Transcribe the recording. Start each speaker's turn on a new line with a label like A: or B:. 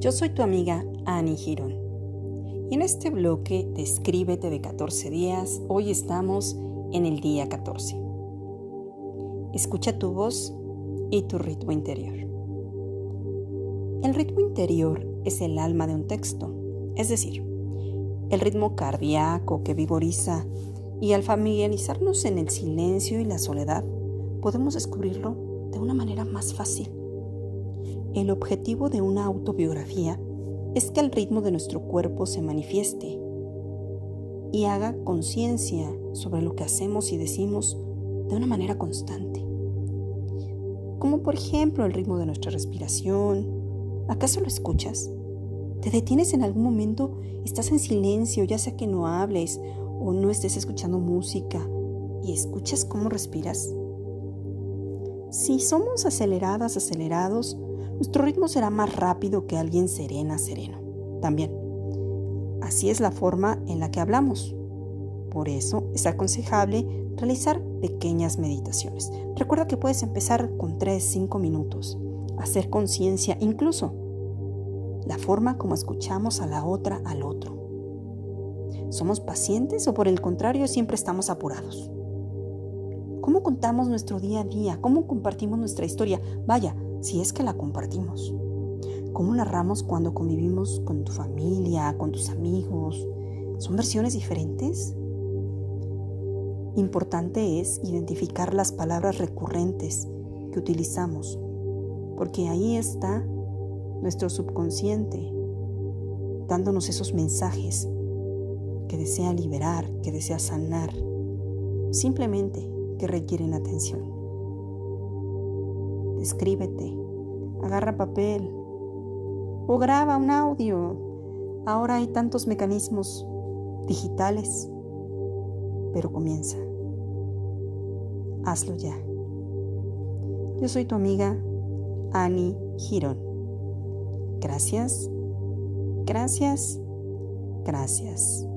A: Yo soy tu amiga Annie Girón. Y en este bloque de Escríbete de 14 días, hoy estamos en el día 14. Escucha tu voz y tu ritmo interior. El ritmo interior es el alma de un texto, es decir, el ritmo cardíaco que vigoriza y al familiarizarnos en el silencio y la soledad, podemos descubrirlo de una manera más fácil. El objetivo de una autobiografía es que el ritmo de nuestro cuerpo se manifieste y haga conciencia sobre lo que hacemos y decimos de una manera constante. Como por ejemplo el ritmo de nuestra respiración. ¿Acaso lo escuchas? ¿Te detienes en algún momento? ¿Estás en silencio, ya sea que no hables o no estés escuchando música y escuchas cómo respiras? Si somos aceleradas, acelerados, nuestro ritmo será más rápido que alguien serena, sereno. También. Así es la forma en la que hablamos. Por eso es aconsejable realizar pequeñas meditaciones. Recuerda que puedes empezar con 3, 5 minutos. Hacer conciencia, incluso la forma como escuchamos a la otra, al otro. ¿Somos pacientes o por el contrario siempre estamos apurados? ¿Cómo contamos nuestro día a día? ¿Cómo compartimos nuestra historia? Vaya, si es que la compartimos. ¿Cómo narramos cuando convivimos con tu familia, con tus amigos? ¿Son versiones diferentes? Importante es identificar las palabras recurrentes que utilizamos, porque ahí está nuestro subconsciente dándonos esos mensajes que desea liberar, que desea sanar, simplemente que requieren atención escríbete, agarra papel o graba un audio. Ahora hay tantos mecanismos digitales, pero comienza. Hazlo ya. Yo soy tu amiga Annie Girón. Gracias, gracias, gracias.